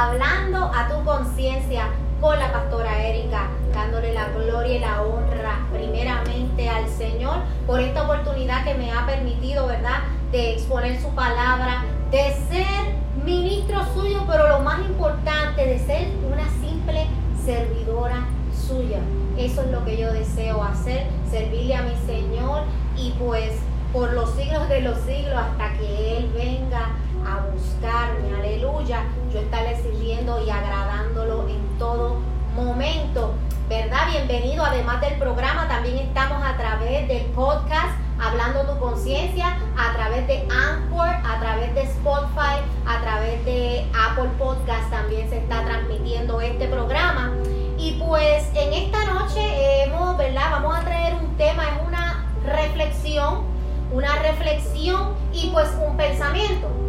hablando a tu conciencia con la pastora Erika, dándole la gloria y la honra primeramente al Señor por esta oportunidad que me ha permitido, ¿verdad?, de exponer su palabra, de ser ministro suyo, pero lo más importante, de ser una simple servidora suya. Eso es lo que yo deseo hacer, servirle a mi Señor y pues por los siglos de los siglos hasta que Él venga a buscarme, aleluya, yo estarle sirviendo y agradándolo en todo momento, ¿verdad? Bienvenido, además del programa, también estamos a través del podcast Hablando tu conciencia, a través de Anchor, a través de Spotify, a través de Apple Podcast también se está transmitiendo este programa. Y pues en esta noche hemos, ¿verdad? Vamos a traer un tema, es una reflexión, una reflexión y pues un pensamiento.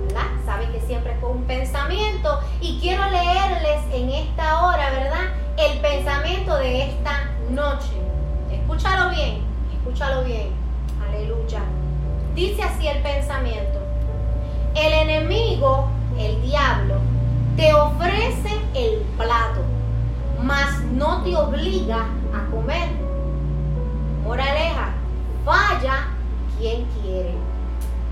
Saben que siempre es un pensamiento y quiero leerles en esta hora, ¿verdad? El pensamiento de esta noche. Escúchalo bien, escúchalo bien. Aleluya. Dice así el pensamiento. El enemigo, el diablo, te ofrece el plato, mas no te obliga a comer. Moraleja, vaya quien quiere.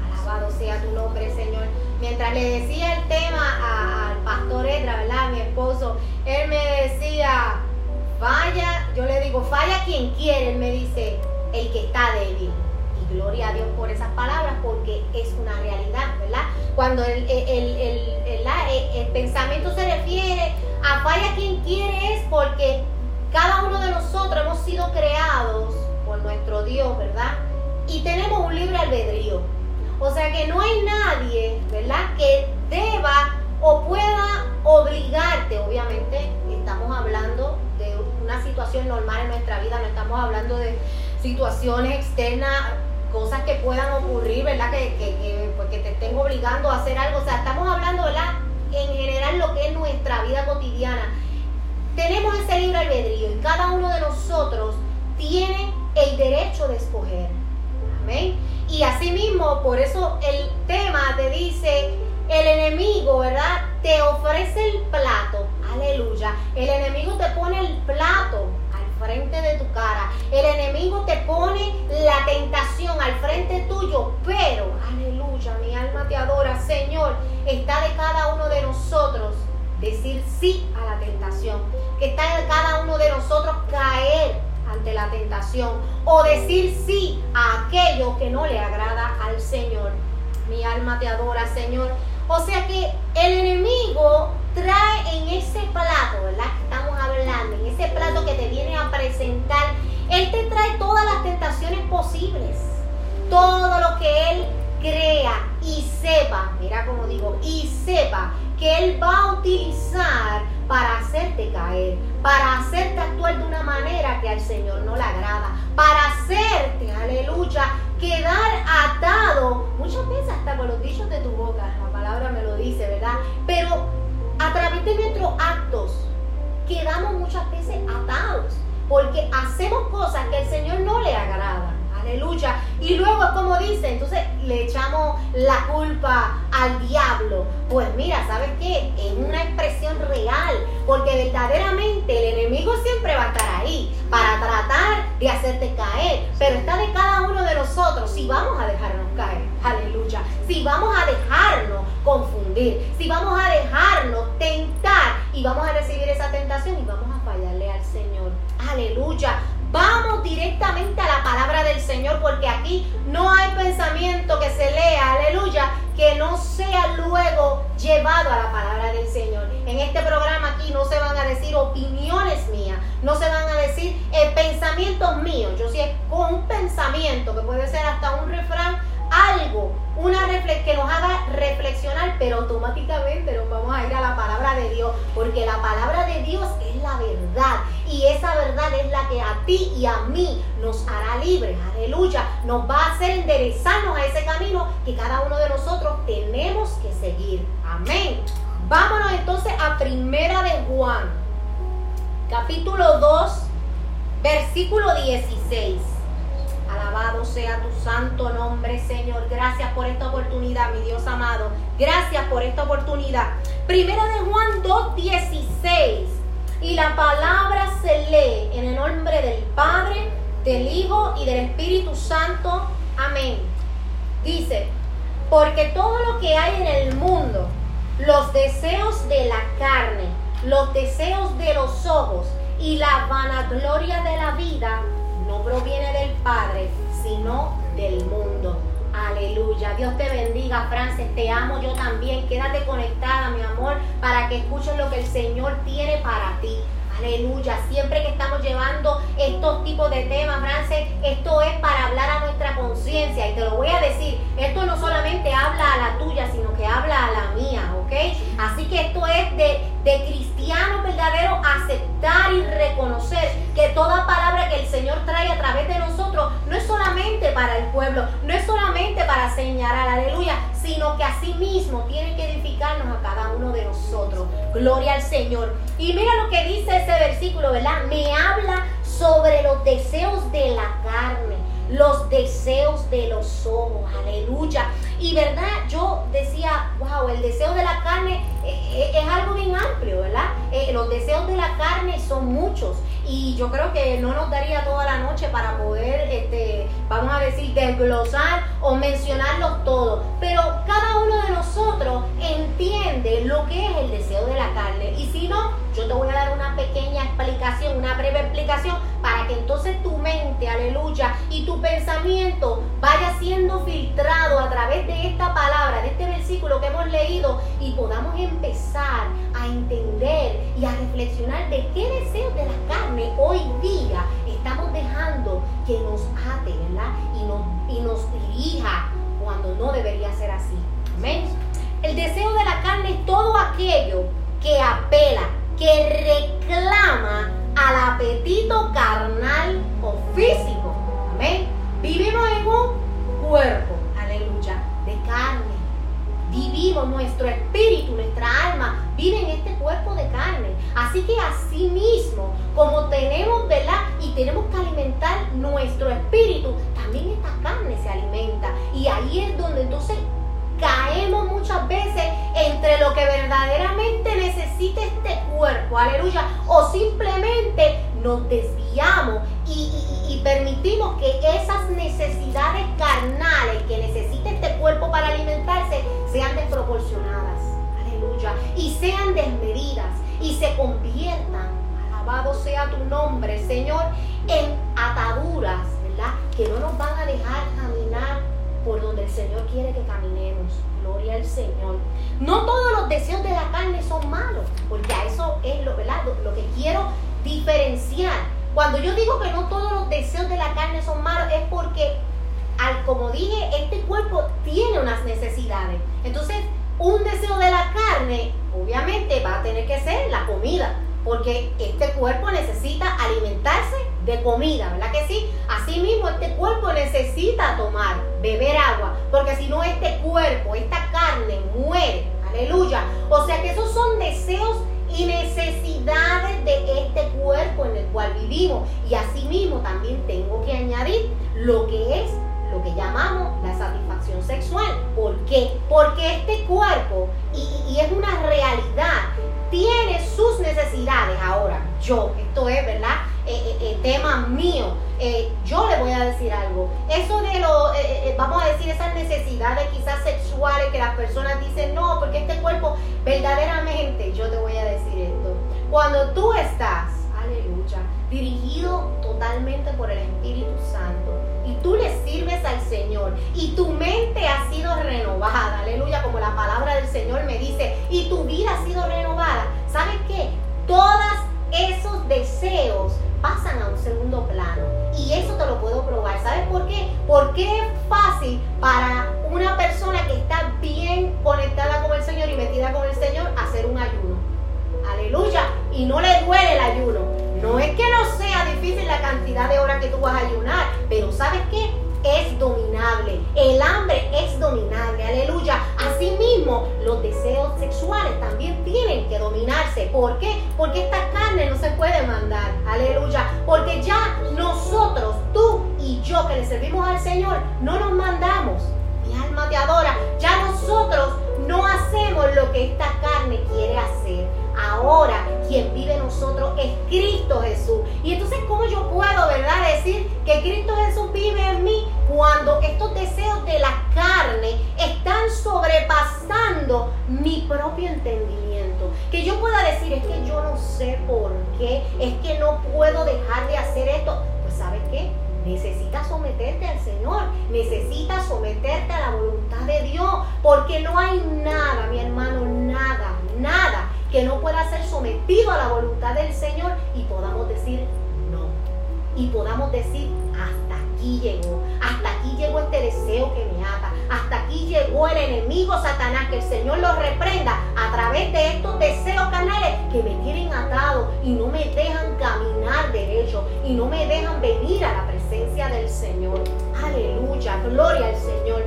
Alabado sea tu nombre, Señor mientras le decía el tema al pastor Edra, ¿verdad? Mi esposo, él me decía, vaya, yo le digo, falla quien quiere, él me dice, el que está débil. Y gloria a Dios por esas palabras, porque es una realidad, ¿verdad? Cuando el, el pensamiento se refiere a falla quien quiere es porque cada uno de nosotros hemos sido creados por nuestro Dios, ¿verdad? Y tenemos un libre albedrío. O sea que no hay nadie, ¿verdad?, que deba o pueda obligarte, obviamente, estamos hablando de una situación normal en nuestra vida, no estamos hablando de situaciones externas, cosas que puedan ocurrir, ¿verdad?, que, que, pues, te estén obligando a hacer algo. O sea, estamos hablando, ¿verdad?, en general lo que es nuestra vida cotidiana. Tenemos ese libre albedrío y cada uno de nosotros tiene el derecho de escoger. Amén. Y asimismo, por eso el tema te dice, el enemigo, ¿verdad? Te ofrece el plato. Aleluya. El enemigo te pone el plato al frente de tu cara. El enemigo te pone la tentación al frente tuyo. Pero, aleluya, mi alma te adora. Señor, está de cada uno de nosotros decir sí a la tentación. Que está de cada uno de nosotros caer ante la tentación o decir sí a aquello que no le agrada al Señor. Mi alma te adora, Señor. O sea que el enemigo trae en ese plato, ¿verdad? estamos hablando, en ese plato que te viene a presentar, Él te trae todas las tentaciones posibles. Todo lo que Él crea y sepa, mira como digo, y sepa que Él va a utilizar para hacerte caer, para hacerte actuar de una manera que al Señor no le agrada, para hacerte, aleluya, quedar atado, muchas veces hasta con los dichos de tu boca, la palabra me lo dice, ¿verdad? Pero a través de nuestros actos quedamos muchas veces atados, porque hacemos cosas que al Señor no le agrada. Aleluya. Y luego, como dice, entonces le echamos la culpa al diablo. Pues mira, ¿sabes qué? Es una expresión real, porque verdaderamente el enemigo siempre va a estar ahí para tratar de hacerte caer. Pero está de cada uno de nosotros si vamos a dejarnos caer. Aleluya. Si vamos a dejarnos confundir, si vamos a dejarnos tentar y vamos a recibir esa tentación y vamos a fallarle al Señor. Aleluya. Vamos directamente a la palabra del Señor porque aquí no hay pensamiento que se lea, aleluya, que no sea luego llevado a la palabra del Señor. En este programa aquí no se van a decir opiniones mías, no se van a decir eh, pensamientos míos. Yo sí es con un pensamiento que puede ser hasta un refrán, algo, una que nos haga reflexionar, pero automáticamente nos vamos a ir a la palabra de Dios, porque la palabra de Dios es la verdad y esa verdad es la que a ti y a mí nos hará libres, aleluya, nos va a hacer enderezarnos a ese camino que cada uno de nosotros tenemos que seguir, amén. Vámonos entonces a Primera de Juan, capítulo 2, versículo 16. Alabado sea tu santo nombre, Señor. Gracias por esta oportunidad, mi Dios amado. Gracias por esta oportunidad Primera de Juan 2.16. Y la palabra se lee en el nombre del Padre, del Hijo y del Espíritu Santo. Amén. Dice, porque todo lo que hay en el mundo, los deseos de la carne, los deseos de los ojos y la vanagloria de la vida, no proviene del Padre, sino del mundo. Aleluya. Dios te bendiga, Frances. Te amo yo también. Quédate conectada, mi amor, para que escuches lo que el Señor tiene para ti. Aleluya. Siempre que estamos llevando estos tipos de temas, Frances, esto es para hablar a nuestra conciencia. Y te lo voy a decir, esto no solamente habla a la tuya, sino que habla a la mía, ¿ok? Así que esto es de, de cristiano verdadero y reconocer que toda palabra que el Señor trae a través de nosotros no es solamente para el pueblo, no es solamente para señalar, aleluya, sino que así mismo tiene que edificarnos a cada uno de nosotros. Gloria al Señor. Y mira lo que dice ese versículo, ¿verdad? Me habla sobre los deseos de la carne, los deseos de los ojos, aleluya. Y verdad, yo decía, wow, el deseo de la carne eh, eh, es algo bien amplio, ¿verdad? Eh, los deseos de la carne son muchos y yo creo que no nos daría toda la noche para poder, este, vamos a decir, desglosar o mencionarlos todos. Pero cada uno de nosotros entiende lo que es el deseo de la carne. Y si no, yo te voy a dar una pequeña explicación, una breve explicación, para que entonces tu mente, aleluya, y tu pensamiento vaya siendo filtrado a través de esta palabra, de este versículo que hemos leído, y podamos empezar a entender y a reflexionar de qué deseos de la carne hoy día estamos dejando que nos ate. Y nos, y nos dirija cuando no debería ser así. Amén. El deseo de la carne es todo aquello que apela, que reclama al apetito carnal o físico. Amén. Vivimos en un cuerpo, carne. Vivimos, nuestro espíritu, nuestra alma vive en este cuerpo de carne. Así que así mismo, como tenemos, ¿verdad? Y tenemos que alimentar nuestro espíritu, también esta carne se alimenta. Y ahí es donde entonces caemos muchas veces entre lo que verdaderamente necesita este cuerpo, aleluya, o simplemente nos desviamos y, permitimos que esas necesidades carnales que necesita este cuerpo para alimentarse sean desproporcionadas, aleluya, y sean desmedidas y se conviertan, alabado sea tu nombre, Señor, en ataduras, ¿verdad? Que no nos van a dejar caminar por donde el Señor quiere que caminemos. Gloria al Señor. No todos los deseos de la carne son malos, porque a eso es lo, ¿verdad? lo, que quiero diferenciar. Cuando yo digo que no todos los deseos de la carne son malos, es porque, al, como dije, este cuerpo tiene unas necesidades. Entonces, un deseo de la carne, obviamente, va a tener que ser la comida, porque este cuerpo necesita alimentarse de comida, ¿verdad que sí? Asimismo, este cuerpo necesita tomar, beber agua, porque si no, este cuerpo, esta carne muere. Aleluya. O sea que esos son deseos y necesidades de este cuerpo en el cual vivimos. Y asimismo también tengo que añadir lo que es lo que llamamos la satisfacción sexual. ¿Por qué? Porque este cuerpo, y, y es una realidad, tiene sus necesidades. Ahora, yo, esto es, ¿verdad? Eh, eh, eh, tema mío. yo le voy a decir algo. Eso de lo, vamos a decir, esas necesidades quizás sexuales que las personas dicen, no, porque este cuerpo, verdaderamente, yo te voy a decir esto. Cuando tú estás, aleluya, dirigido totalmente por el Espíritu Santo, y tú le sirves al Señor, y tu mente ha sido renovada, aleluya, como la palabra del Señor me dice, y tu vida ha sido renovada, ¿sabes qué? Todas esos deseos pasan a un segundo plano. Y eso te lo puedo probar. ¿Sabes por qué? Porque es fácil para una persona que está bien conectada con el Señor y metida con el Señor hacer un ayuno. Aleluya. Y no le duele el ayuno. No es que no sea difícil la cantidad de horas que tú vas a ayunar, pero ¿sabes qué? es dominable. El hambre es dominable. Aleluya. Asimismo, los deseos sexuales también tienen que dominarse. ¿Por qué? Porque esta carne no se puede mandar. Aleluya. Porque ya nosotros, tú y yo que le servimos al Señor, no nos mandamos. Mi alma te adora. Ya nosotros no hacemos lo que esta carne quiere hacer. Ahora quien vive en nosotros es Cristo Jesús. Y entonces, ¿cómo yo puedo, verdad, decir que Cristo Jesús vive en mí cuando estos deseos de la carne están sobrepasando mi propio entendimiento? Que yo pueda decir, es que yo no sé por qué, es que no puedo dejar de hacer esto. Pues, ¿sabes qué? Necesitas someterte al Señor, necesitas someterte a la voluntad de Dios, porque no hay nada, mi hermano, nada, nada que no pueda ser sometido a la voluntad del Señor y podamos decir no. Y podamos decir hasta aquí llegó, hasta aquí llegó este deseo que me ata, hasta aquí llegó el enemigo Satanás, que el Señor lo reprenda a través de estos deseos canales que me tienen atado y no me dejan caminar derecho y no me dejan venir a la presencia del Señor. Aleluya, gloria al Señor.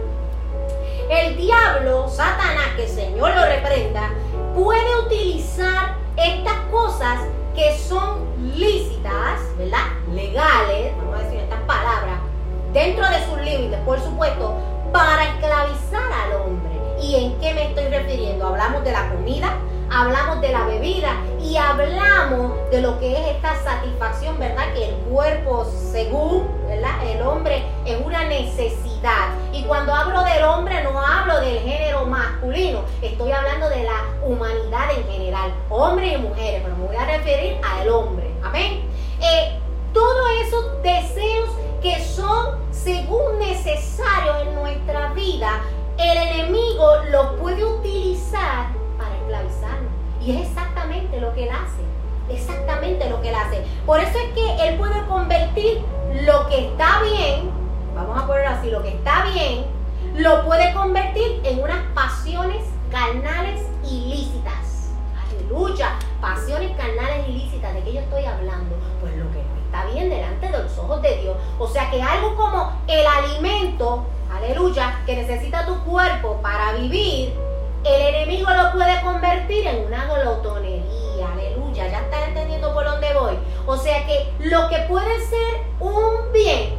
El diablo, Satanás, que el Señor lo reprenda, puede utilizar estas cosas que son lícitas, ¿verdad? Legales, vamos a decir estas palabras, dentro de sus límites, por supuesto, para esclavizar al hombre. ¿Y en qué me estoy refiriendo? Hablamos de la comida, hablamos de la bebida hablamos de lo que es esta satisfacción, ¿verdad? Que el cuerpo, según ¿verdad? el hombre, es una necesidad. Y cuando hablo del hombre, no hablo del género masculino, estoy hablando de la humanidad en general, hombres y mujeres, pero me voy a referir al hombre. Amén. Eh, todos esos deseos que son según necesarios en nuestra vida, el enemigo los puede utilizar para esclavizarnos. Y es exactamente lo que él hace. Exactamente lo que él hace. Por eso es que él puede convertir lo que está bien, vamos a ponerlo así, lo que está bien, lo puede convertir en unas pasiones carnales ilícitas. Aleluya. Pasiones carnales ilícitas. ¿De qué yo estoy hablando? Pues lo que no está bien delante de los ojos de Dios. O sea que algo como el alimento, aleluya, que necesita tu cuerpo para vivir, el enemigo lo puede convertir en una glotonería. Aleluya. Ya están entendiendo por dónde voy. O sea que lo que puede ser un bien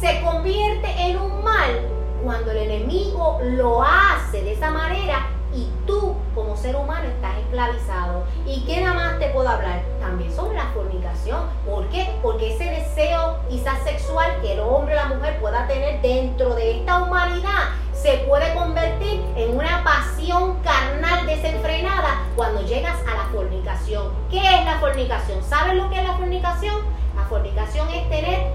se convierte en un mal cuando el enemigo lo hace de esa manera y tú como ser humano estás esclavizado. ¿Y qué nada más te puedo hablar? También sobre la fornicación. ¿Por qué? Porque ese deseo quizás sexual que el hombre o la mujer pueda tener dentro de esta humanidad se puede convertir en una pasión carnal desenfrenada cuando llegas a la fornicación. ¿Qué es la fornicación? ¿Sabes lo que es la fornicación? La fornicación es tener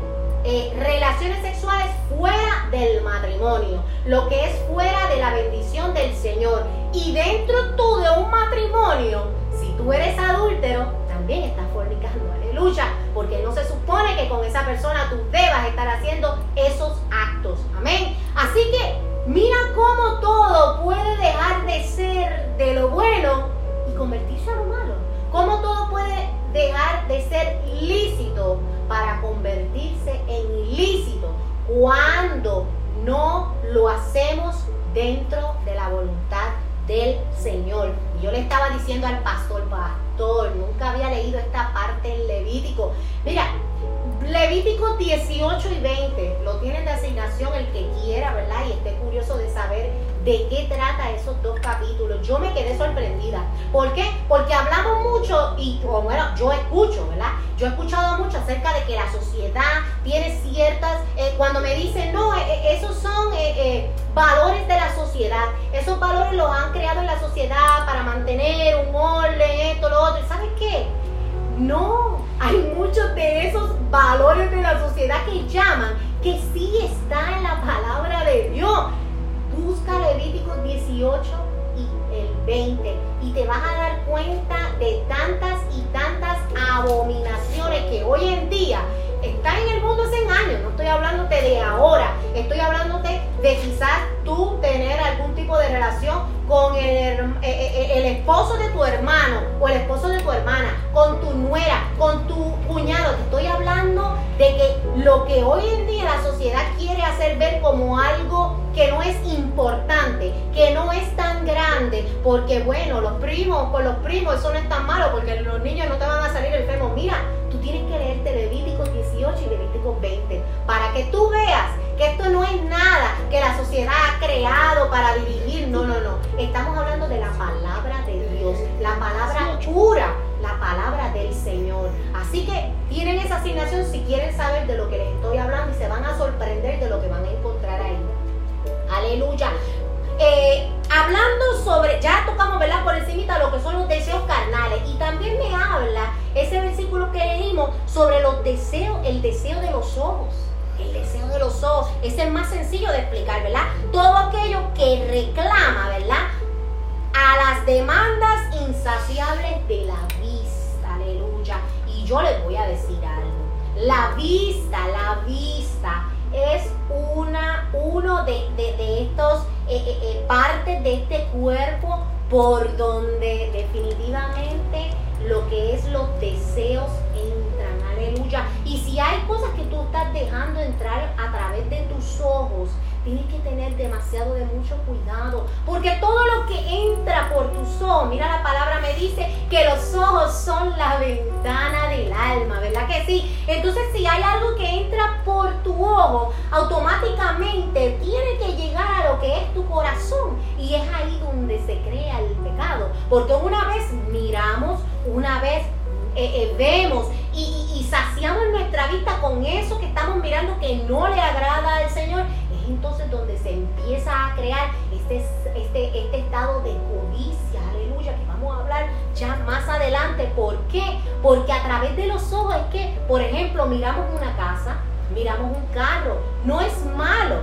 eh, relaciones sexuales fuera del matrimonio, lo que es fuera de la bendición del Señor. Y dentro tú de un matrimonio, si tú eres adúltero, también estás fornicando, aleluya, porque no se supone que con esa persona tú debas estar haciendo esos actos, amén. Así que mira cómo todo puede dejar de ser de lo bueno y convertirse a lo malo, cómo todo puede dejar de ser lícito para convertirse en ilícito cuando no lo hacemos dentro de la voluntad del Señor. Y yo le estaba diciendo al pastor, pastor, nunca había leído esta parte en Levítico. Mira, Levítico 18 y 20, lo tienen de asignación el que quiera, ¿verdad? Y esté curioso de saber de qué trata esos dos capítulos. Yo me quedé sorprendida. ¿Por qué? Porque hablamos mucho y bueno, yo escucho, ¿verdad? Yo he escuchado mucho acerca de que la sociedad tiene ciertas, eh, cuando me dicen, no, eh, eh, esos son valores de la sociedad, esos valores los han creado en la sociedad para mantener un orden, esto, lo otro. ¿Sabes qué? No, hay muchos de esos valores de la sociedad que llaman que sí está en la palabra de Dios. Busca Levíticos 18 y el 20 y te vas a dar cuenta de tantas y tantas abominaciones que hoy en día están en el mundo hace años. No estoy hablándote de ahora, estoy hablándote de quizás tú tener algún tipo de relación con el, eh, eh, eh, el, esposo de tu hermano o el esposo de tu hermana, con tu nuera, con tu cuñado. Te estoy hablando de que lo que hoy en día la sociedad quiere hacer ver como algo que no es importante, que no es tan grande, porque bueno, los primos, con los primos eso no es tan malo, porque los niños no te van a salir enfermos. Mira, tú tienes que leerte Levíticos 18 y Levíticos 20 para que tú veas que esto no es nada, que la sociedad ha creado para dirigir. No, no, no. Estamos hablando de la palabra de Dios, la palabra pura, la palabra del Señor. Así que tienen esa asignación si quieren saber de lo que les estoy hablando y se van a sorprender de lo que van a encontrar ahí. Aleluya. Eh, hablando sobre, ya tocamos, ¿verdad? Por encima lo que son los deseos carnales. Y también me habla ese versículo que leímos sobre los deseos, el deseo de los ojos. El deseo de los ojos. Ese es más sencillo de explicar, ¿verdad? Todo aquello que reclama, ¿verdad? A las demandas insaciables de la vista. Aleluya. Y yo les voy a decir algo. La vista, la vista es una, uno de, estos eh, eh, eh, partes de este cuerpo por donde definitivamente lo que es los deseos entran, Y si hay cosas que tú estás dejando entrar a través de tus ojos, tienes que tener demasiado de mucho cuidado, porque todo lo que entra por tus ojos, mira la palabra me dice que los ojos son la ventana del alma, ¿verdad que sí? Entonces si hay algo que entra por tu ojo, automáticamente tiene que llegar a lo que es tu corazón y es ahí donde se crea el pecado, porque una vez miramos, una vez eh, eh, vemos y, saciamos nuestra vista con eso que estamos mirando que no le agrada al Señor, entonces donde se empieza a crear este, este, este estado de codicia, aleluya, que vamos a hablar ya más adelante. ¿Por qué? Porque a través de los ojos es que, por ejemplo, miramos una casa, miramos un carro, no es malo,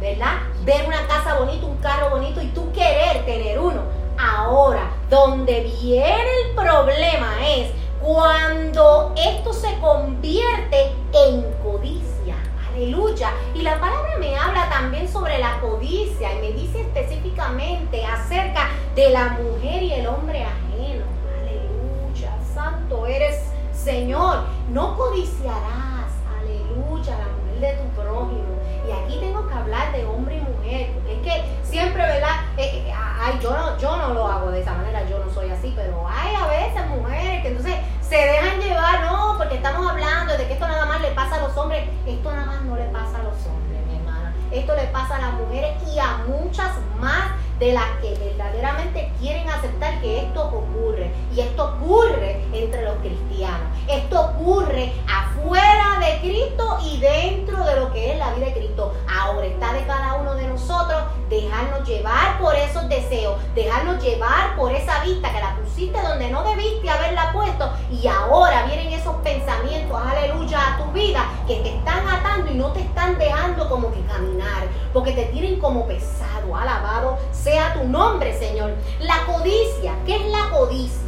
¿verdad? Ver una casa bonita, un carro bonito y tú querer tener uno. Ahora, donde viene el problema es cuando esto se convierte en codicia. Aleluya. Y la palabra me habla también sobre la codicia y me dice específicamente acerca de la mujer y el hombre ajeno. Aleluya. Santo eres Señor. No codiciarás. Aleluya. La mujer de tu prójimo. Y aquí tengo que hablar de hombre y mujer. Es que siempre, ¿verdad? Eh, eh, ay, yo no, yo no lo hago de esa manera. Yo no soy así. Pero hay a veces mujeres que entonces se dejan llevar. No, porque estamos hablando de que esto nada más le pasa a los hombres. Esto nada más no le pasa a los hombres, mi hermana. Esto le pasa a las mujeres y a muchas más de las que verdaderamente quieren aceptar que esto ocurre. Y esto ocurre entre los cristianos. Esto ocurre afuera de Cristo y dentro de lo que es la vida de Cristo. Ahora está de cada uno de nosotros dejarnos llevar por esos deseos, dejarnos llevar por esa vista que la pusiste donde no debiste haberla puesto y ahora vienen esos pensamientos, aleluya, a tu vida que te están atando y no te están dejando como que caminar, porque te tienen como pesado, alabado sea tu nombre, Señor. La codicia, ¿qué es la codicia?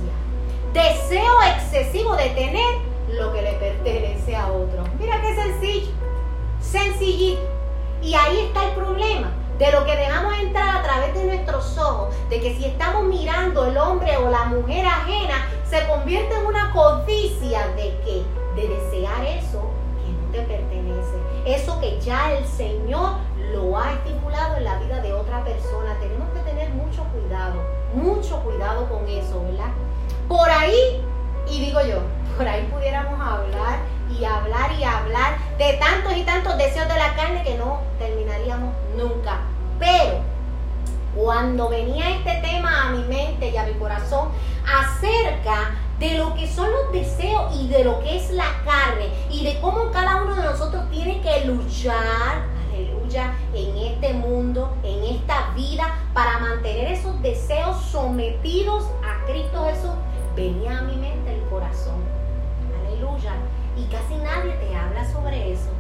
Deseo excesivo de tener lo que le pertenece a otro. Mira qué sencillo, sencillito. Y ahí está el problema de lo que dejamos entrar a través de nuestros ojos, de que si estamos mirando el hombre o la mujer ajena, se convierte en una codicia de que de desear eso que no te pertenece, eso que ya el Señor lo ha estipulado en la vida de otra persona. Tenemos que tener mucho cuidado, mucho cuidado con eso, ¿verdad? Por ahí, y digo yo, por ahí pudiéramos hablar y hablar y hablar de tantos y tantos deseos de la carne que no terminaríamos nunca. Pero cuando venía este tema a mi mente y a mi corazón acerca de lo que son los deseos y de lo que es la carne y de cómo cada uno de nosotros tiene que luchar, aleluya, en este mundo, en esta vida, para mantener esos deseos sometidos a Cristo Jesús, venía a mi mente el corazón, aleluya, y casi nadie te habla sobre eso.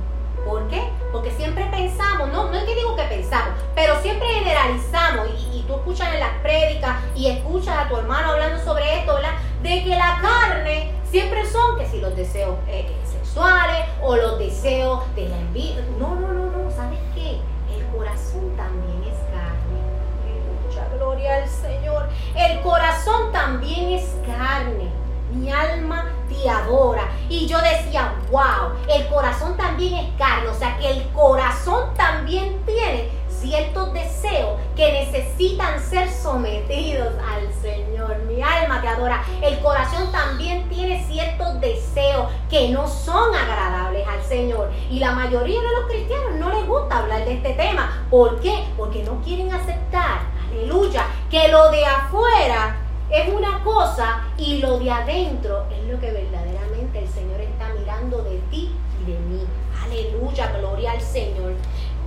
¿Por qué? Porque siempre pensamos, no, no es que digo que pensamos, pero siempre generalizamos y, tú escuchas en las prédicas y escuchas a tu hermano hablando sobre esto, ¿verdad? De que la carne siempre son que si los deseos eh, sexuales o los deseos de la envidia. No, no, no, no, ¿sabes qué? El corazón también es carne. Mucha gloria al Señor. El corazón también es carne. Mi alma adora. Y yo decía, wow, el corazón también es carne, o sea que el corazón también tiene ciertos deseos que necesitan ser sometidos al Señor. Mi alma te adora. El corazón también tiene ciertos deseos que no son agradables al Señor. Y la mayoría de los cristianos no les gusta hablar de este tema. ¿Por qué? Porque no quieren aceptar, aleluya, que lo de afuera es una cosa y lo de adentro es lo que verdaderamente el Señor está mirando de ti y de mí. Aleluya, gloria al Señor.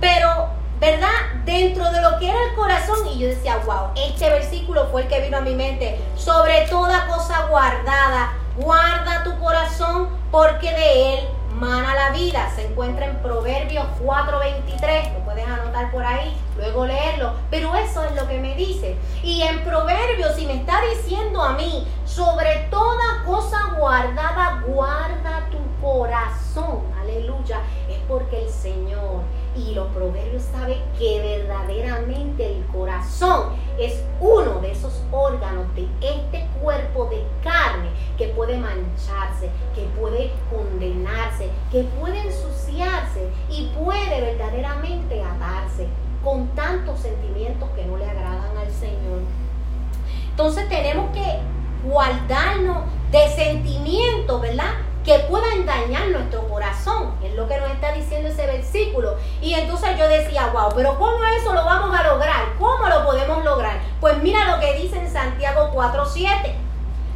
Pero ¿verdad? Dentro de lo que era el corazón. Y yo decía, wow, este versículo fue el que vino a mi mente. Sobre toda cosa guardada, guarda tu corazón porque de él mana la vida. Se encuentra en Proverbios 4:23. Lo puedes anotar por ahí, luego leerlo. Pero eso es lo que me dice. Y en Proverbios, si me está diciendo a mí, sobre toda cosa guardada, guarda tu corazón. Aleluya. Es porque el Señor y los proverbios saben que verdaderamente el corazón es uno de esos órganos de este cuerpo de carne que puede mancharse, que puede ensuciarse y puede verdaderamente atarse con tantos sentimientos que no le agradan al Señor. Entonces tenemos que guardarnos de sentimientos, ¿verdad? que puedan dañar nuestro corazón. Es lo que nos está diciendo ese versículo. Y entonces yo decía, wow, pero ¿cómo eso lo vamos a lograr? ¿Cómo lo podemos lograr? Pues mira lo que dice en Santiago 4:7.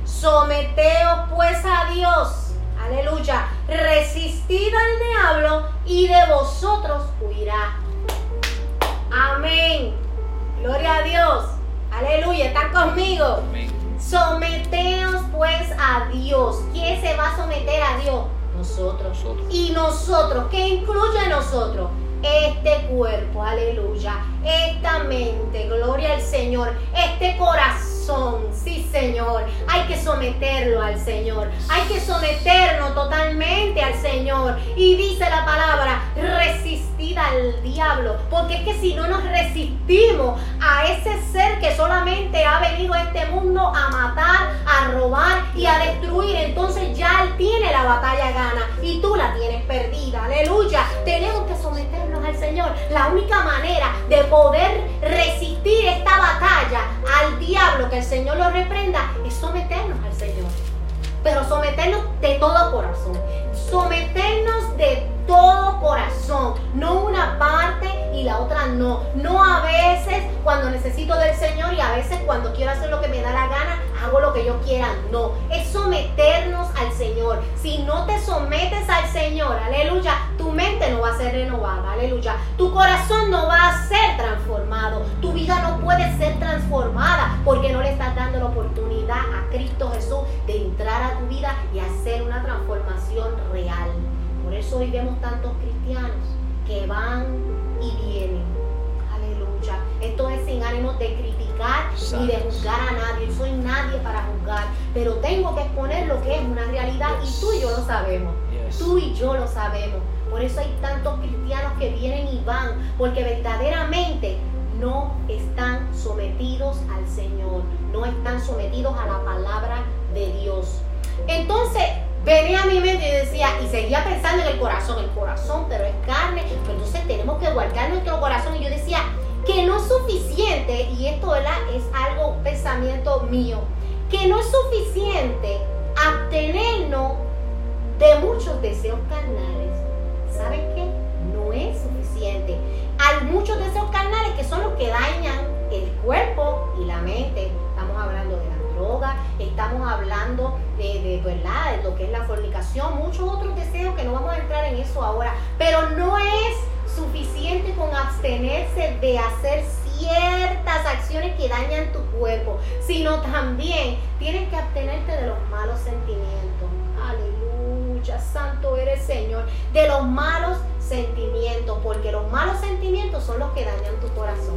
Someteos pues a Dios. Aleluya. Resistid al diablo y de vosotros huirá. Amén. Gloria a Dios. Aleluya. ¿Están conmigo? Amén. Someteos pues a Dios. ¿Quién se va a someter a Dios? Nosotros. Y nosotros, ¿qué incluye nosotros? Este cuerpo, aleluya. Esta mente, gloria al Señor. Este corazón Sí, Señor. Hay que someterlo al Señor. Hay que someternos totalmente al Señor. Y dice la palabra, resistir al diablo. Porque es que si no nos resistimos a ese ser que solamente ha venido a este mundo a matar, a robar y a destruir, entonces ya Él tiene la batalla gana y tú la tienes perdida. Aleluya. Tenemos que someternos al Señor. La única manera de poder resistir batalla al diablo que el Señor lo reprenda es someternos al Señor. Pero someternos de todo corazón. Someternos de todo corazón. No una parte y la otra no. No a veces cuando necesito del Señor y a veces cuando quiero hacer lo que me da la gana, hago lo que yo quiera. No. Es someternos al Señor. Si no te sometes al Señor, aleluya, tu mente no va a ser renovada. Aleluya. Tu corazón no va a ser transformado. Tu vida no puede ser transformada porque no le estás dando la oportunidad a Cristo Jesús de entrar a tu vida y hacer una transformación real. Por eso hoy vemos tantos cristianos que van y vienen. Aleluya. Esto es sin ánimo de criticar ni de juzgar a nadie. Soy nadie para juzgar. Pero tengo que exponer lo que es una realidad y tú y yo lo sabemos. Tú y yo lo sabemos. Por eso hay tantos cristianos que vienen y van. Porque verdaderamente no están sometidos al Señor. No están sometidos a la palabra de Dios. Entonces, venía a mi mente y decía, y seguía pensando en el corazón, el corazón, pero es carne, entonces tenemos que guardar nuestro corazón. Y yo decía, que no es suficiente, y esto es algo, pensamiento mío, que no es suficiente abstenernos de muchos deseos carnales. Muchos deseos carnales que son los que dañan el cuerpo y la mente. Estamos hablando de la droga, estamos hablando de, ¿verdad? de lo que es la fornicación, muchos otros deseos que no vamos a entrar en eso ahora, pero no es suficiente con abstenerse de hacer ciertas acciones que dañan tu cuerpo, sino también tienes que abstenerte de los malos sentimientos. Aleluya, santo eres Señor, de los malos sentimientos, porque los malos sentimientos son los que dañan tu corazón.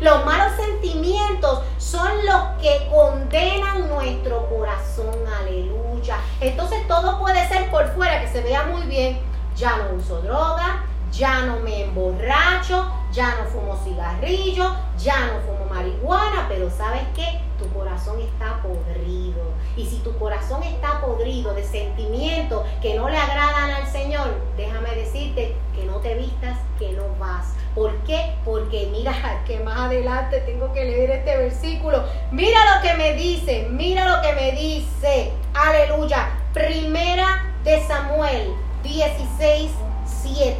Los malos sentimientos son los que condenan nuestro corazón. Aleluya. Entonces todo puede ser por fuera que se vea muy bien. Ya no uso droga, ya no me emborracho, ya no fumo cigarrillo, ya no fumo marihuana, pero ¿sabes qué? Tu corazón está podrido. Y si tu corazón está podrido de sentimientos que no le agradan al Señor, déjame decirte que no te vistas, que no vas ¿Por qué? Porque mira que más adelante tengo que leer este versículo. Mira lo que me dice, mira lo que me dice. Aleluya. Primera de Samuel 16, 7.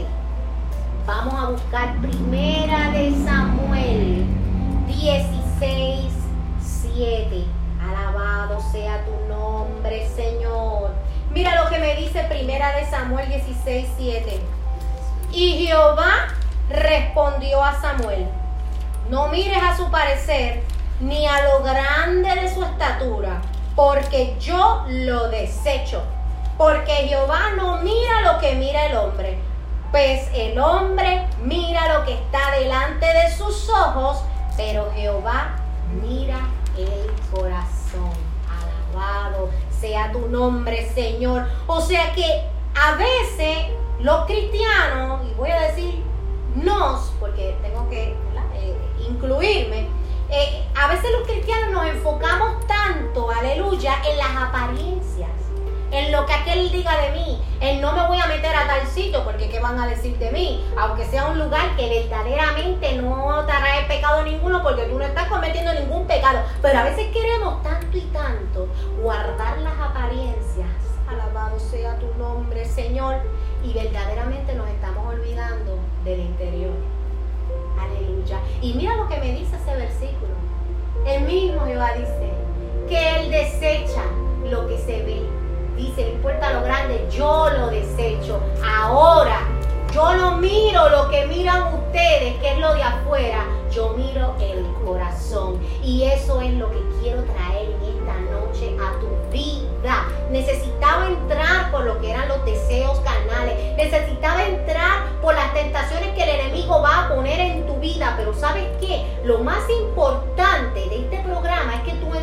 Vamos a buscar Primera de Samuel 16, 7. Alabado sea tu nombre, Señor. Mira lo que me dice Primera de Samuel 16, 7. Y Jehová respondió a Samuel, no mires a su parecer ni a lo grande de su estatura, porque yo lo desecho. Porque Jehová no mira lo que mira el hombre, pues el hombre mira lo que está delante de sus ojos, pero Jehová mira el corazón. Alabado sea tu nombre, Señor. O sea que a veces los cristianos, y voy a decir nos, porque tengo que eh, incluirme, eh, a veces los cristianos nos enfocamos tanto, aleluya, en las apariencias, en lo que aquel diga de mí, en no me voy a meter a tal sitio porque qué van a decir de mí, aunque sea un lugar que verdaderamente no te trae pecado ninguno porque tú no estás cometiendo ningún pecado, pero a veces queremos tanto y tanto guardar las apariencias. Alabado sea tu nombre, Señor, y verdaderamente nos estamos olvidando del interior. Aleluya. Y mira lo que me dice ese versículo. El mismo Jehová dice que Él desecha lo que se ve. Dice, no importa lo grande, yo lo desecho. Ahora, yo no miro lo que miran ustedes, que es lo de afuera. Yo miro el corazón. Y eso es lo que quiero traer en esta noche a tu vida. Necesitaba entrar por lo que eran los deseos carnales. Necesitaba entrar por las tentaciones que el enemigo va a poner en tu vida. Pero ¿sabes qué? Lo más importante de este programa es que tú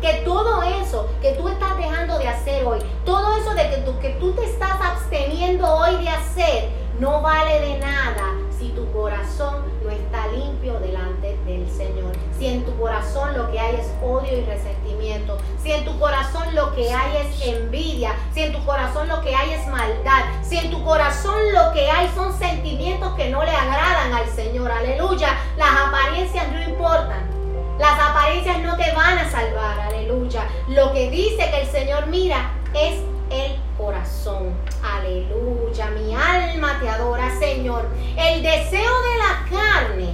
que todo eso que tú estás dejando de hacer hoy, todo eso de que tú, que tú te estás absteniendo hoy de hacer, no vale de nada si tu corazón no está limpio delante del Señor. Si en tu corazón lo que hay es odio y resentimiento. Si en tu corazón lo que hay es envidia. Si en tu corazón lo que hay es maldad. Si en tu corazón lo que hay son sentimientos que no le agradan al Señor. Aleluya. Las apariencias no importan. Las apariencias no te van a salvar. Aleluya. Lo que dice que el Señor mira es el corazón. Aleluya, mi alma te adora, Señor. El deseo de la carne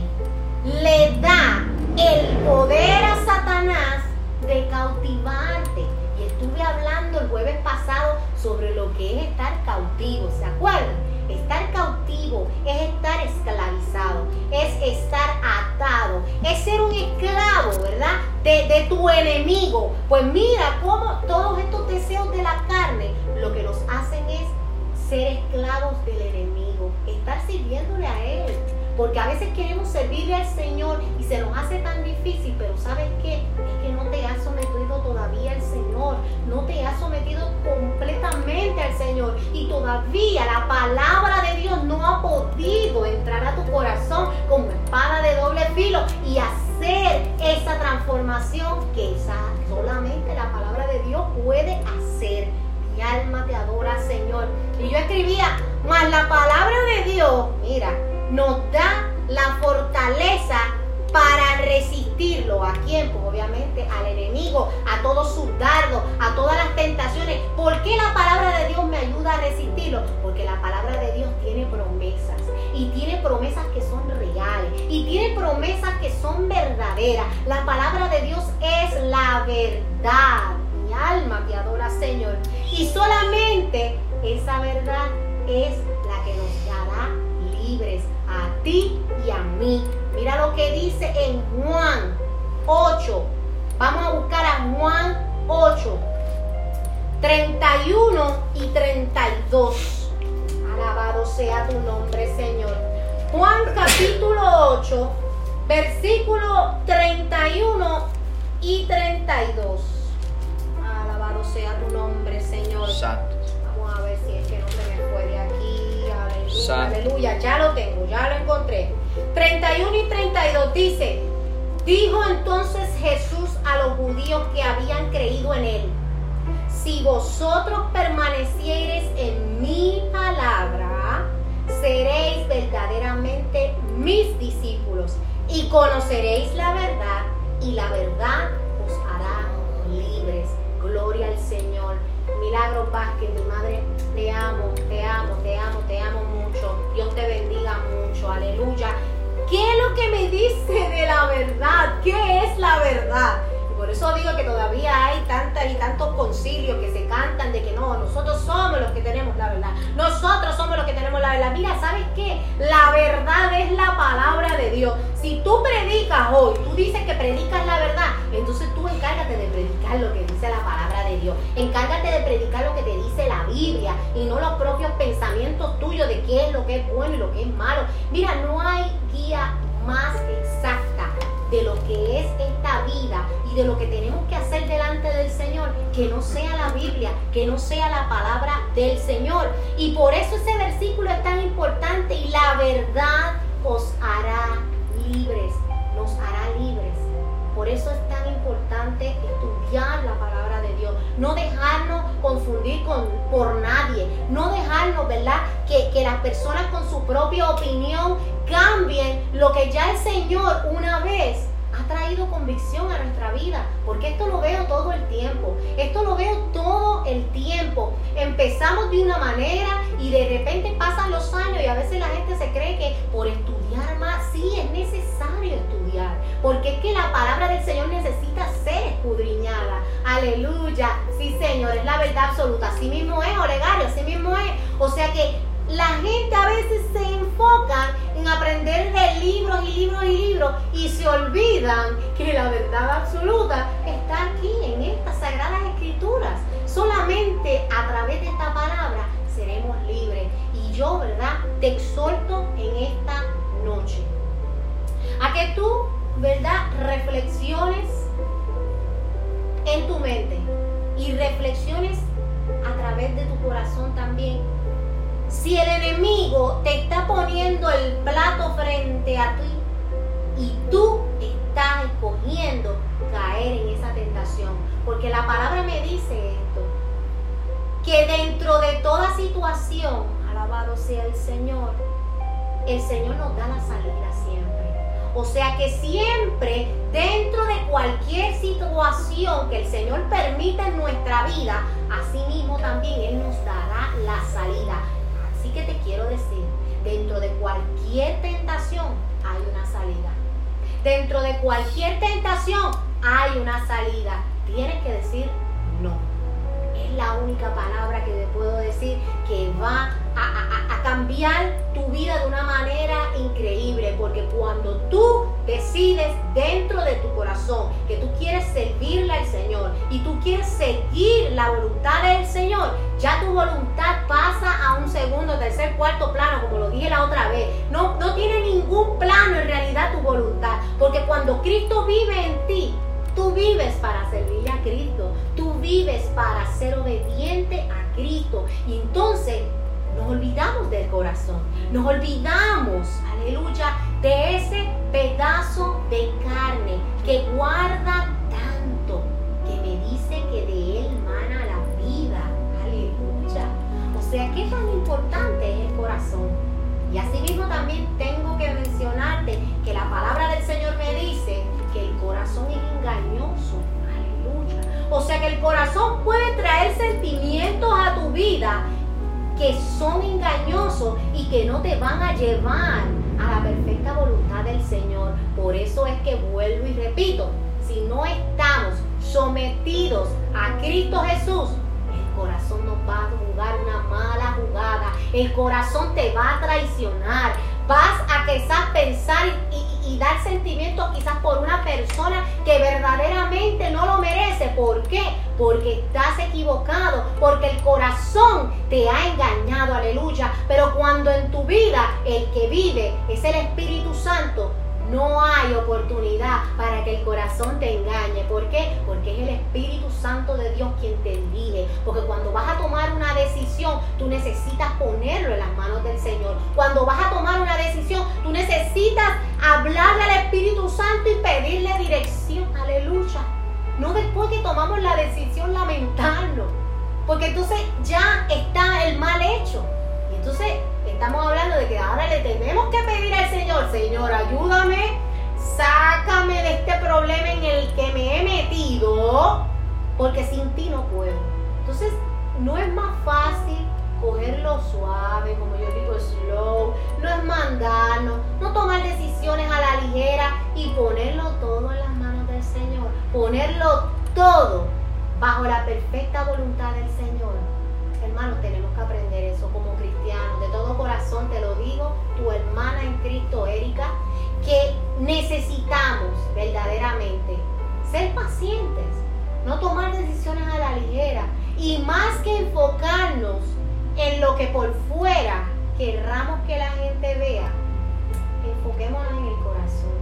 le da el poder a Satanás de cautivarte. Y estuve hablando el jueves pasado sobre lo que es estar cautivo, ¿se acuerdan? Estar cautivo es estar esclavizado, es estar atado, es ser un esclavo, ¿verdad? De, de, tu enemigo. Pues mira cómo todos estos deseos de la carne lo que nos hacen es ser esclavos del enemigo, estar sirviéndole a Él. Porque a veces queremos servirle al Señor y se nos hace tan difícil, pero ¿sabes qué? Es que no te has sometido todavía al Señor, no te has sometido completamente al Señor y todavía la palabra de Dios no ha podido entrar a tu corazón como espada de doble filo y hacer esa transformación que esa, solamente la palabra de Dios puede hacer. Mi alma te adora, Señor. Y yo escribía, más la palabra de Dios, mira, nos da la fortaleza para resistirlo. ¿A quién? Pues obviamente al enemigo, a todos sus dardos, a todas las tentaciones. ¿Por qué la palabra de Dios me ayuda a resistirlo? Porque la palabra de Dios tiene promesas. Y tiene promesas que son reales. Y tiene promesas que son verdaderas. La palabra de Dios es la verdad. Mi alma te adora, Señor. Y solamente esa verdad es la que nos hará libres a ti y a mí. Mira lo que dice en Juan 8. Vamos a buscar a Juan 8, 31 y 32. Alabado sea tu nombre, Señor. Juan capítulo 8, versículo 31 y 32. Alabado sea tu nombre, Señor. Santo. Vamos a ver si es que no se me fue de aquí. Aleluya. Ya lo tengo, ya lo encontré. 31 y 32 dice, dijo entonces Jesús a los judíos que habían creído en él, si vosotros permaneciereis en mi palabra, seréis verdaderamente mis discípulos y conoceréis la verdad y la verdad os hará libres. Gloria al Señor. Milagro Vázquez, mi madre, te amo, te amo, te amo, te amo mucho. Dios te bendiga mucho. Aleluya. ¿Qué es lo que me dice de la verdad? ¿Qué es la verdad? Por eso digo que todavía hay tantas y tantos concilios que se cantan de que no, nosotros somos los que tenemos la verdad. Nosotros somos los que tenemos la verdad. Mira, ¿sabes qué? La verdad es la palabra de Dios. Si tú predicas hoy, tú dices que predicas la verdad, entonces tú encárgate de predicar lo que dice la palabra de Dios. Encárgate de predicar lo que te dice la Biblia y no los propios pensamientos tuyos de qué es lo que es bueno y lo que es malo. Mira, no hay guía más exacta de lo que es esta vida y de lo que tenemos que hacer delante del Señor, que no sea la Biblia, que no sea la palabra del Señor. Y por eso ese versículo es tan importante y la verdad os hará libres, nos hará libres. Por eso es tan importante estudiar la palabra de no dejarnos confundir con, por nadie, no dejarnos, ¿verdad? Que, que las personas con su propia opinión cambien lo que ya el Señor una vez ha traído convicción a nuestra vida, porque esto lo veo todo el tiempo, esto lo veo todo el tiempo. Empezamos de una manera y de repente pasan los años y a veces la gente se cree que por estudiar sí es necesario estudiar, porque es que la palabra del Señor necesita ser escudriñada. Aleluya, sí Señor, es la verdad absoluta, así mismo es, Olegario, así mismo es. O sea que la gente a veces se enfoca en aprender de libros y libros y libros y se olvidan que la verdad absoluta está aquí en estas sagradas escrituras. Solamente a través de esta palabra seremos libres. Y yo, ¿verdad? Te exhorto en esta noche a que tú, ¿verdad? Reflexiones en tu mente y reflexiones a través de tu corazón también si el enemigo te está poniendo el plato frente a ti y tú estás escogiendo caer en esa tentación, porque la palabra me dice esto, que dentro de toda situación, alabado sea el Señor, el Señor nos da la salida siempre. O sea que siempre dentro de cualquier situación que el Señor permita en nuestra vida, así mismo también Él nos dará la salida que te quiero decir, dentro de cualquier tentación hay una salida. Dentro de cualquier tentación hay una salida. Tienes que decir. Es la única palabra que te puedo decir que va a, cambiar tu vida de una manera increíble, porque cuando tú decides dentro de tu corazón que tú quieres servirle al Señor y tú quieres seguir la voluntad del Señor, ya tu voluntad pasa a un segundo, tercer, cuarto plano, como lo dije la otra vez. No, no tiene ningún plano en realidad tu voluntad, porque cuando Cristo vive en ti, tú vives para servirle a Cristo, vives para ser obediente a Cristo. Y entonces nos olvidamos del corazón, nos olvidamos, aleluya, de ese pedazo de carne que guarda tanto, que me dice que de él mana la vida, aleluya. O sea, ¿qué tan importante que el corazón puede traer sentimientos a tu vida que son engañosos y que no te van a llevar a la perfecta voluntad del Señor. Por eso es que vuelvo y repito, si no estamos sometidos a Cristo Jesús, el corazón nos va a jugar una mala jugada, el corazón te va a traicionar, vas a quizás pensar y, dar sentimientos quizás por una persona que verdaderamente no lo merece. ¿Por qué? Porque estás equivocado, porque el corazón te ha engañado, aleluya. Pero cuando en tu vida el que vive es el Espíritu Santo, no hay oportunidad para que el corazón te engañe. ¿Por qué? Porque es el Espíritu Santo de Dios quien te dirige. Porque cuando vas a tomar una decisión, tú necesitas ponerlo en las manos del Señor. Cuando vas a tomar una decisión, tú necesitas hablarle al Espíritu Santo y pedirle dirección. Aleluya. No después que tomamos la decisión lamentarlo. Porque entonces ya está el mal hecho. Entonces Estamos hablando de que ahora le tenemos que pedir al Señor, Señor, ayúdame, sácame de este problema en el que me he metido, porque sin ti no puedo. Entonces, no es más fácil cogerlo suave, como yo digo, slow, no es mandarnos, no tomar decisiones a la ligera y ponerlo todo en las manos del Señor, ponerlo todo bajo la perfecta voluntad del Señor. Hermanos, tenemos que aprender eso como cristianos. De todo corazón te lo digo, tu hermana en Cristo, Erika, que necesitamos verdaderamente ser pacientes, no tomar decisiones a la ligera y más que enfocarnos en lo que por fuera querramos que la gente vea, enfoquémonos en el corazón.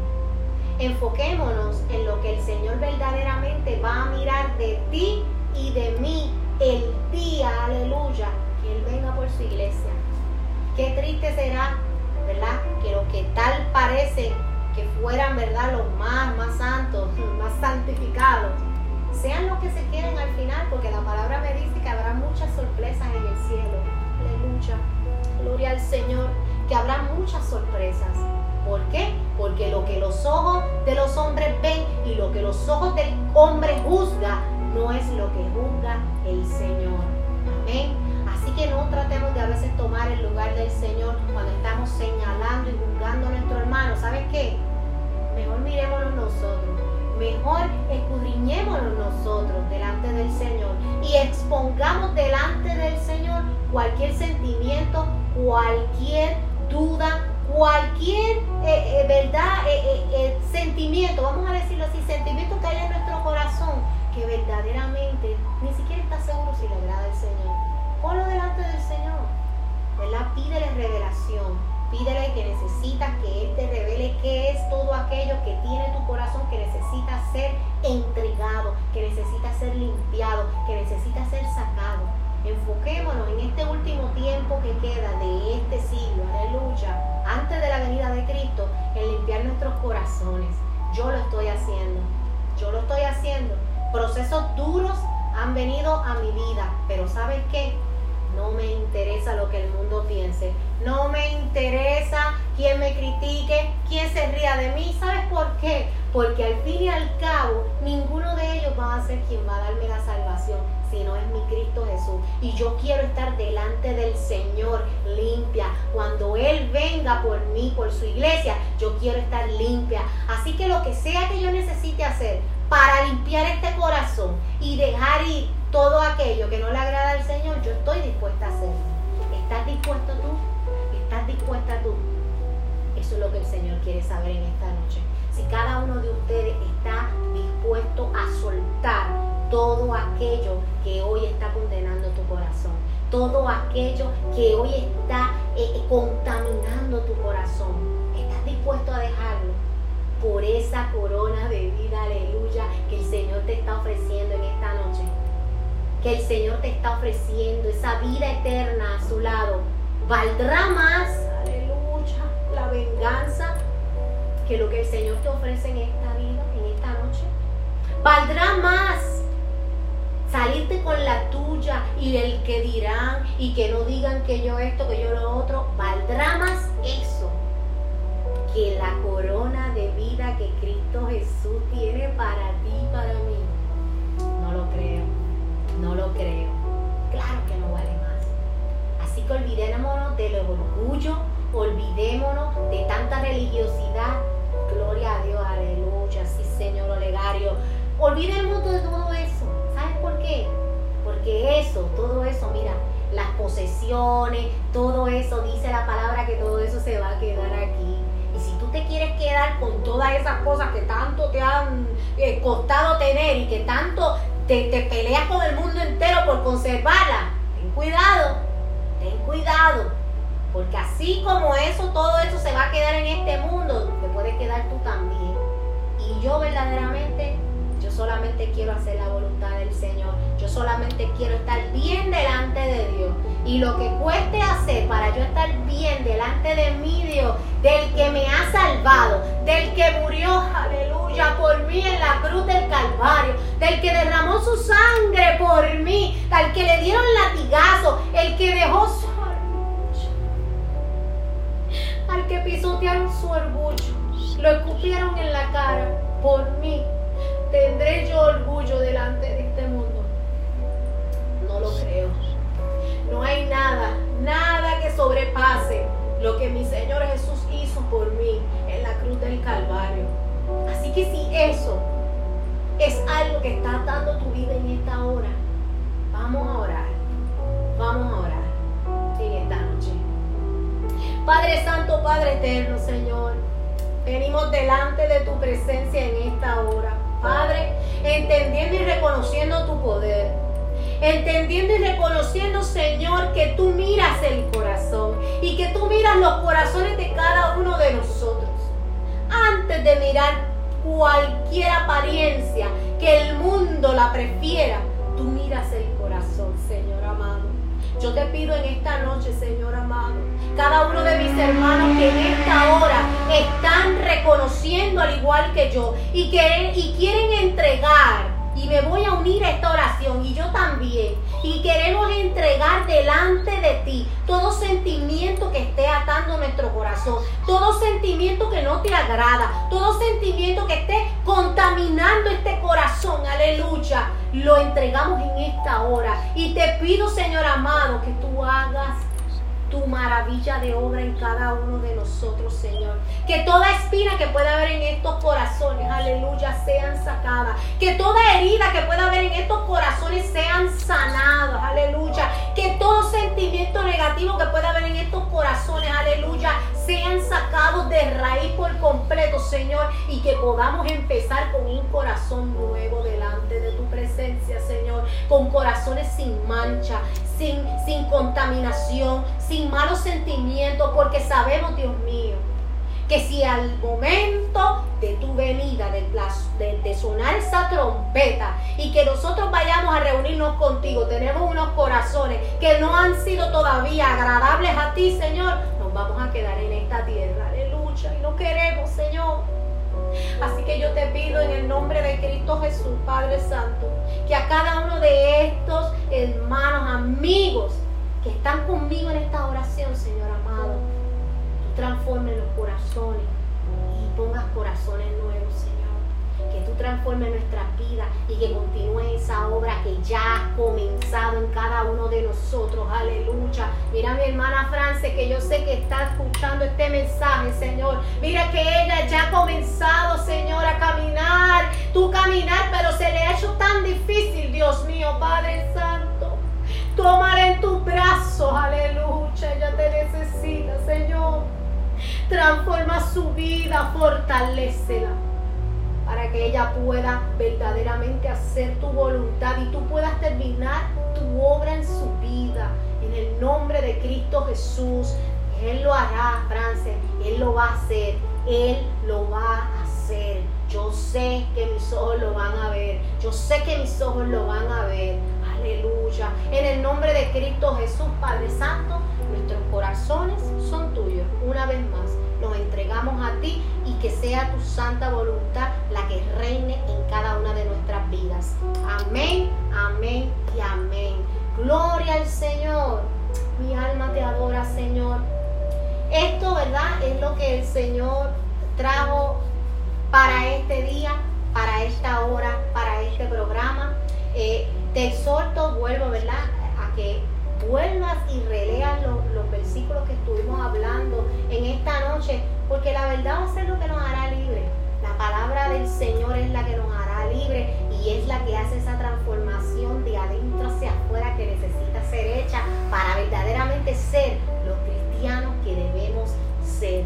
Enfoquémonos en lo que el Señor verdaderamente va a mirar de ti y de mí el día, aleluya, que Él venga por su iglesia. Qué triste será, ¿verdad? Que lo que tal parece que fueran, ¿verdad? Los más, más santos, más santificados, sean los que se quieren al final, porque la palabra me dice que habrá muchas sorpresas en el cielo. Aleluya. Gloria al Señor, que habrá muchas sorpresas. ¿Por qué? Porque lo que los ojos de los hombres ven y lo que los ojos del hombre juzga no es lo que juzga el Señor. Amén. Así que no tratemos de a veces tomar el lugar del Señor cuando estamos señalando y juzgando a nuestro hermano. ¿Sabes qué? Mejor miremoslo nosotros mejor escudriñémonos nosotros delante del Señor y expongamos delante del Señor cualquier sentimiento, cualquier duda, cualquier eh, eh, verdad, eh, sentimiento, vamos a decirlo así, sentimiento que hay en nuestro corazón que verdaderamente ni siquiera está seguro si le agrada al Señor. Ponlo delante del Señor, ¿verdad? Pídele revelación Pídele que necesitas que Él te revele qué es todo aquello que tiene tu corazón, que necesita ser entregado, que necesita ser limpiado, que necesita ser sacado. Enfoquémonos en este último tiempo que queda de este siglo, aleluya, antes de la venida de Cristo, en limpiar nuestros corazones. Yo lo estoy haciendo, yo lo estoy haciendo. Procesos duros han venido a mi vida, pero ¿sabes qué? No me interesa lo que el mundo piense. No me interesa quién me critique, quién se ría de mí. ¿Sabes por qué? Porque al fin y al cabo, ninguno de ellos va a ser quien va a darme la salvación, sino es mi Cristo Jesús. Y yo quiero estar delante del Señor limpia. Cuando Él venga por mí, por su iglesia, yo quiero estar limpia. Así que lo que sea que yo necesite hacer para limpiar este corazón y dejar ir todo aquello que no le agrada al Señor, yo estoy dispuesta a hacerlo. ¿Estás dispuesto tú? ¿Estás dispuesta tú? Eso es lo que el Señor quiere saber en esta noche. Si cada uno de ustedes está dispuesto a soltar todo aquello que hoy está condenando tu corazón, todo aquello que hoy está eh, contaminando tu corazón, ¿estás dispuesto a dejarlo? Por esa corona de vida, aleluya, que el Señor te está ofreciendo en esta noche que el Señor te está ofreciendo, esa vida eterna a su lado, valdrá más, aleluya, la venganza que lo que el Señor te ofrece en esta vida, en esta noche. Valdrá más salirte con la tuya y el que dirán y que no digan que yo esto, que yo lo otro. Valdrá más eso que la corona de vida que Cristo Jesús tiene para ti, para mí. No lo creo. No lo creo. Claro que no vale más. Así que olvidémonos del orgullo, olvidémonos de tanta religiosidad. Gloria a Dios, aleluya, sí Señor Olegario. Olvidemos de todo eso. ¿Sabes por qué? Porque eso, todo eso, mira, las posesiones, todo eso, dice la palabra que todo eso se va a quedar aquí. Te quieres quedar con todas esas cosas que tanto te han eh, costado tener y que tanto te, peleas con el mundo entero por conservarla. Ten cuidado, ten cuidado. Porque así como eso, todo eso se va a quedar en este mundo, te puedes quedar tú también. Y yo verdaderamente, yo solamente quiero hacer la voluntad del Señor. Yo solamente quiero estar bien delante de Dios. Y lo que cueste hacer para yo estar bien delante de mi Dios, del que me ha salvado, del que murió, aleluya, por mí en la cruz del Calvario, del que derramó su sangre por mí, al que le dieron latigazo, el que dejó su que pisotearon su orgullo, lo escupieron en la cara por mí, tendré yo orgullo delante de este mundo. No lo creo. No hay nada, nada que sobrepase lo que mi Señor Jesús hizo por mí en la cruz del Calvario. Así que si eso es algo que está dando tu vida en esta hora, vamos a orar. Vamos a orar en esta noche. Padre Santo, Padre Eterno, Señor, venimos delante de tu presencia en esta hora. Padre, entendiendo y reconociendo tu poder. Entendiendo y reconociendo, Señor, que tú miras el corazón y que tú miras los corazones de cada uno de nosotros. Antes de mirar cualquier apariencia que el mundo la prefiera, tú miras el corazón, Señor amado. Yo te pido en esta noche, Señor amado, cada uno de mis hermanos que en esta hora están reconociendo al igual que yo y, que, y quieren entregar y me voy a unir a esta oración y yo también. Y queremos entregar delante de ti todo sentimiento que esté atando nuestro corazón, todo sentimiento que no te agrada, todo sentimiento que esté contaminando este corazón, aleluya. Lo entregamos en esta hora y te pido, Señor amado, que tú hagas tu maravilla de obra en cada uno de nosotros, Señor. Que toda espina que pueda haber en estos corazones, aleluya, sean sacadas. Que toda herida que pueda haber en estos corazones sean sanadas, aleluya. Que todo sentimiento negativo que pueda haber en estos corazones, aleluya, sean sacados de raíz por completo, Señor, y que podamos empezar con un corazón nuevo delante de tu presencia, Señor, con corazones sin mancha, sin, sin contaminación, sin malos sentimientos, porque sabemos, Dios mío, que si al momento de tu venida, de, de, de, sonar esa trompeta y que nosotros vayamos a reunirnos contigo, tenemos unos corazones que no han sido todavía agradables a ti, Señor, vamos a quedar en esta tierra, aleluya, y no queremos, Señor. Así que yo te pido en el nombre de Cristo Jesús, Padre Santo, que a cada uno de estos hermanos, amigos que están conmigo en esta oración, Señor amado, tú transformes los corazones y pongas corazones nuevos, Señor tú transformes nuestra vida y que continúe esa obra que ya ha comenzado en cada uno de nosotros. Aleluya. Mira mi hermana France que yo sé que está escuchando este mensaje, Señor. Mira que ella ya ha comenzado, Señor, a caminar. Tú caminar, pero se le ha hecho tan difícil, Dios mío, Padre Santo. Tómala en tus brazos, aleluya. Ella te necesita, Señor. Transforma su vida, fortalecela para que ella pueda verdaderamente hacer tu voluntad y tú puedas terminar tu obra en su vida. En el nombre de Cristo Jesús, Él lo hará, Frances, Él lo va a hacer, Él lo va a hacer. Yo sé que mis ojos lo van a ver, yo sé que mis ojos lo van a ver. Aleluya. En el nombre de Cristo Jesús, Padre Santo, nuestros corazones son tuyos. Una vez más, a ti y que sea tu santa voluntad la que reine en cada una de nuestras vidas. Amén, amén y amén. Gloria al Señor. Mi alma te adora, Señor. Esto, ¿verdad? Es lo que el Señor trajo para este día, para esta hora, para este programa. Eh, te exhorto, vuelvo, ¿verdad? A que vuelvas y releas los, versículos que estuvimos hablando en esta noche, porque la verdad va a ser lo que nos hará libre. La palabra del Señor es la que nos hará libre y es la que hace esa transformación de adentro hacia afuera que necesita ser hecha para verdaderamente ser los cristianos que debemos ser.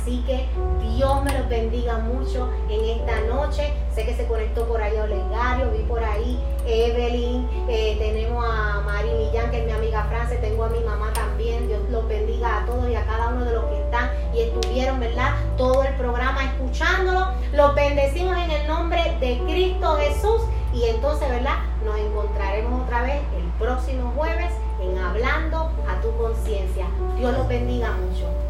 Así que Dios me los bendiga mucho en esta noche. Sé que se conectó por ahí Olegario, vi por ahí Evelyn, eh, tenemos a Mari Millán, que es mi amiga France, tengo a mi mamá también. Dios los bendiga a todos y a cada uno de los que están y estuvieron, ¿verdad? Todo el programa escuchándolo. Los bendecimos en el nombre de Cristo Jesús y entonces, ¿verdad? Nos encontraremos otra vez el próximo jueves en Hablando a tu conciencia. Dios los bendiga mucho.